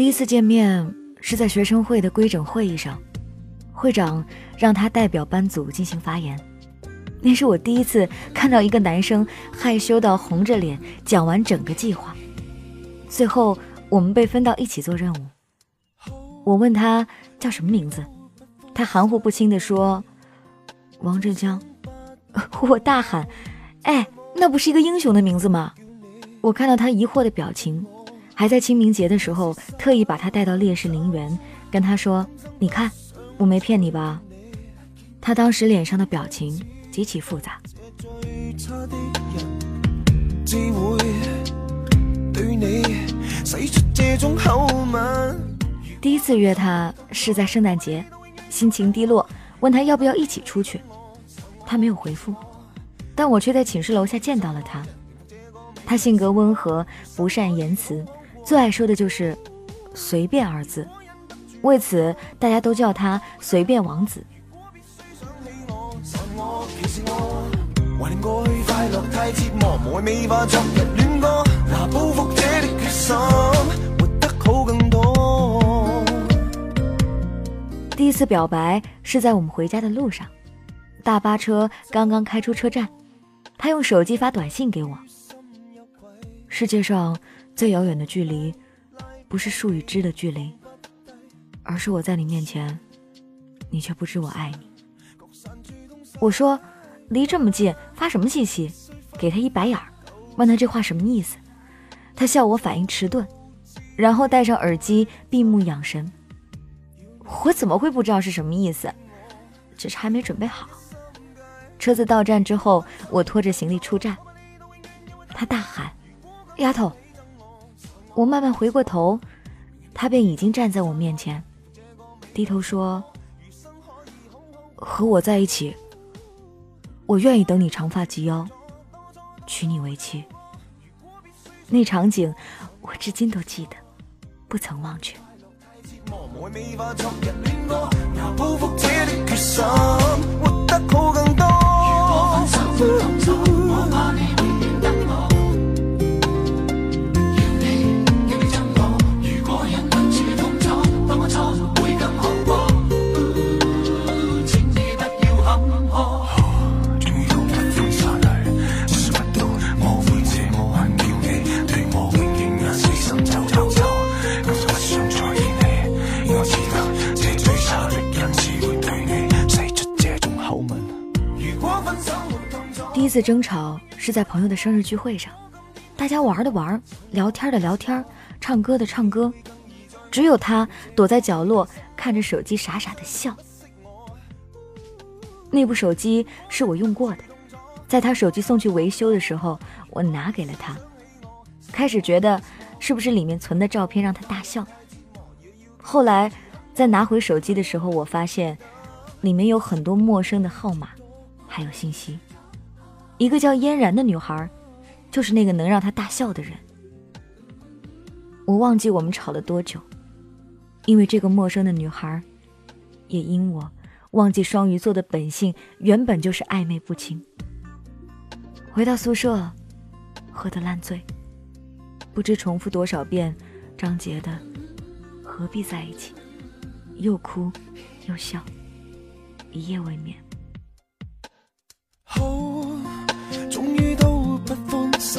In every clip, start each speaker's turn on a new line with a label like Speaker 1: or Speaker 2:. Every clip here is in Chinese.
Speaker 1: 第一次见面是在学生会的规整会议上，会长让他代表班组进行发言。那是我第一次看到一个男生害羞到红着脸讲完整个计划。最后，我们被分到一起做任务。我问他叫什么名字，他含糊不清地说：“王振江。”我大喊：“哎，那不是一个英雄的名字吗？”我看到他疑惑的表情，还在清明节的时候特意把他带到烈士陵园，跟他说：“你看，我没骗你吧？”他当时脸上的表情极其复杂。第一次约他是在圣诞节，心情低落，问他要不要一起出去。他没有回复，但我却在寝室楼下见到了他。他性格温和，不善言辞，最爱说的就是“随便”二字，为此大家都叫他“随便王子”。第一次表白是在我们回家的路上。大巴车刚刚开出车站，他用手机发短信给我。世界上最遥远的距离，不是树与枝的距离，而是我在你面前，你却不知我爱你。我说，离这么近发什么信息？给他一白眼儿，问他这话什么意思。他笑我反应迟钝，然后戴上耳机闭目养神。我怎么会不知道是什么意思？只是还没准备好。车子到站之后，我拖着行李出站。他大喊：“丫头！”我慢慢回过头，他便已经站在我面前，低头说：“和我在一起，我愿意等你长发及腰，娶你为妻。”那场景，我至今都记得，不曾忘却。次争吵是在朋友的生日聚会上，大家玩的玩，聊天的聊天，唱歌的唱歌，只有他躲在角落看着手机傻傻的笑。那部手机是我用过的，在他手机送去维修的时候，我拿给了他。开始觉得是不是里面存的照片让他大笑，后来在拿回手机的时候，我发现里面有很多陌生的号码，还有信息。一个叫嫣然的女孩，就是那个能让他大笑的人。我忘记我们吵了多久，因为这个陌生的女孩，也因我忘记双鱼座的本性原本就是暧昧不清。回到宿舍，喝得烂醉，不知重复多少遍张杰的“何必在一起”，又哭又笑，一夜未眠。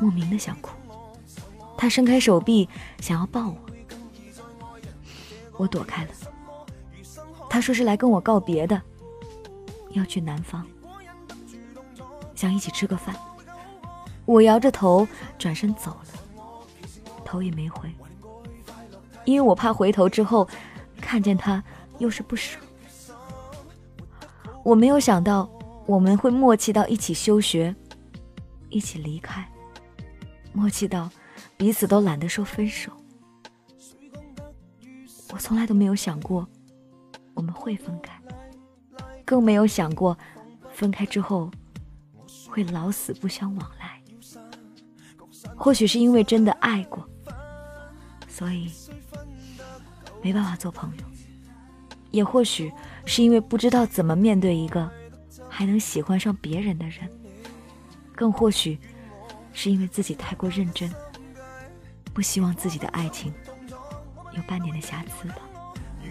Speaker 1: 莫名的想哭。他伸开手臂想要抱我，我躲开了。他说是来跟我告别的，要去南方，想一起吃个饭。我摇着头转身走了，头也没回，因为我怕回头之后看见他又是不舍。我没有想到我们会默契到一起休学，一起离开，默契到彼此都懒得说分手。我从来都没有想过我们会分开，更没有想过分开之后会老死不相往来。或许是因为真的爱过，所以没办法做朋友；也或许是因为不知道怎么面对一个还能喜欢上别人的人；更或许是因为自己太过认真，不希望自己的爱情有半点的瑕疵吧。
Speaker 2: 如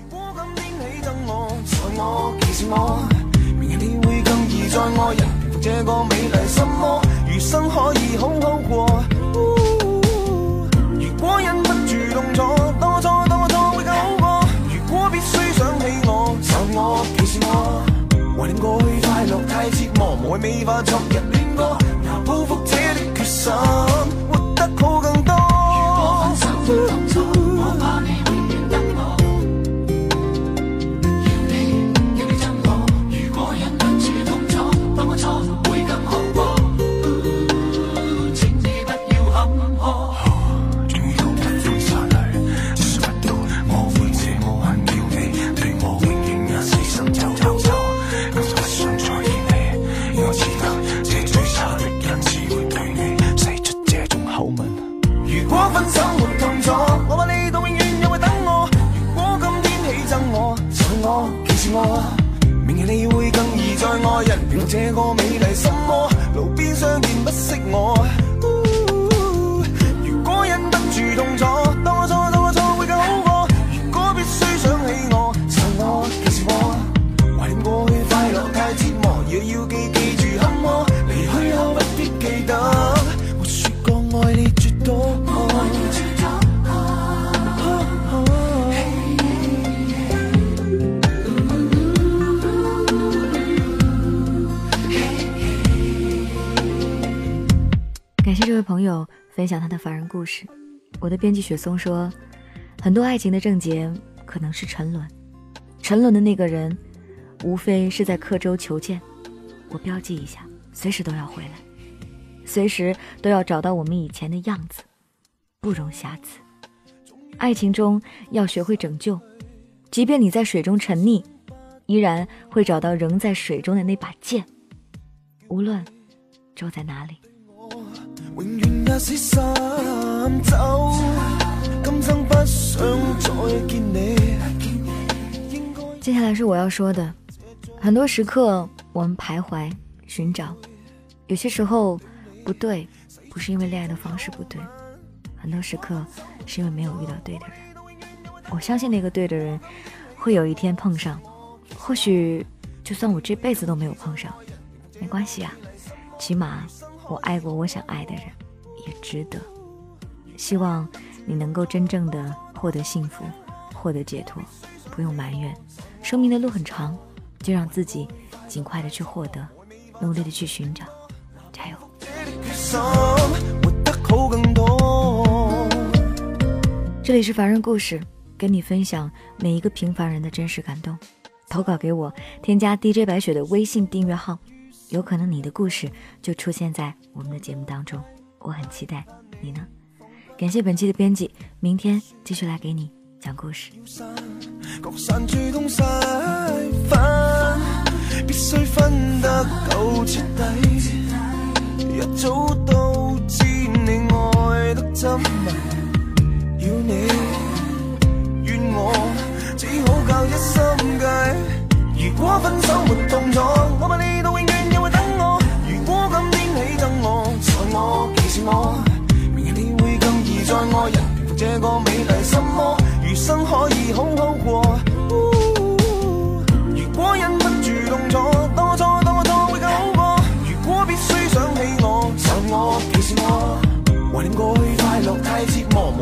Speaker 2: 果忍不住痛楚，多错多错会更好过。如果必须想起我，就我歧视我，怀念过去快乐太折磨，无谓美化昨日，的
Speaker 1: 感谢这位朋友分享他的凡人故事。我的编辑雪松说，很多爱情的症结可能是沉沦，沉沦的那个人，无非是在刻舟求剑。我标记一下，随时都要回来，随时都要找到我们以前的样子，不容瑕疵。爱情中要学会拯救，即便你在水中沉溺，依然会找到仍在水中的那把剑，无论舟在哪里。
Speaker 2: 永远也是散走。今生不想再见你
Speaker 1: 接下来是我要说的，很多时刻我们徘徊寻找，有些时候不对，不是因为恋爱的方式不对，很多时刻是因为没有遇到对的人。我相信那个对的人会有一天碰上，或许就算我这辈子都没有碰上，没关系啊，起码我爱过我想爱的人。也值得。希望你能够真正的获得幸福，获得解脱，不用埋怨。生命的路很长，就让自己尽快的去获得，努力的去寻找，加油！这里是凡人故事，跟你分享每一个平凡人的真实感动。投稿给我，添加 DJ 白雪的微信订阅号，有可能你的故事就出现在我们的节目当中。我很期待，你呢？感谢本期的编辑，明天继续来给你讲故事。必须分得够彻底，一早都知你爱得真密，要你怨我，只好靠一心计。如果分手没痛楚，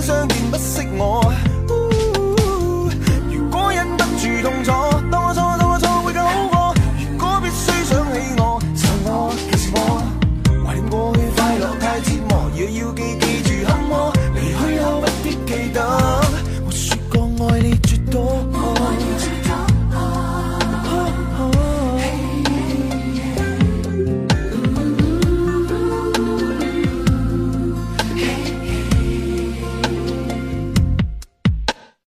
Speaker 2: 相见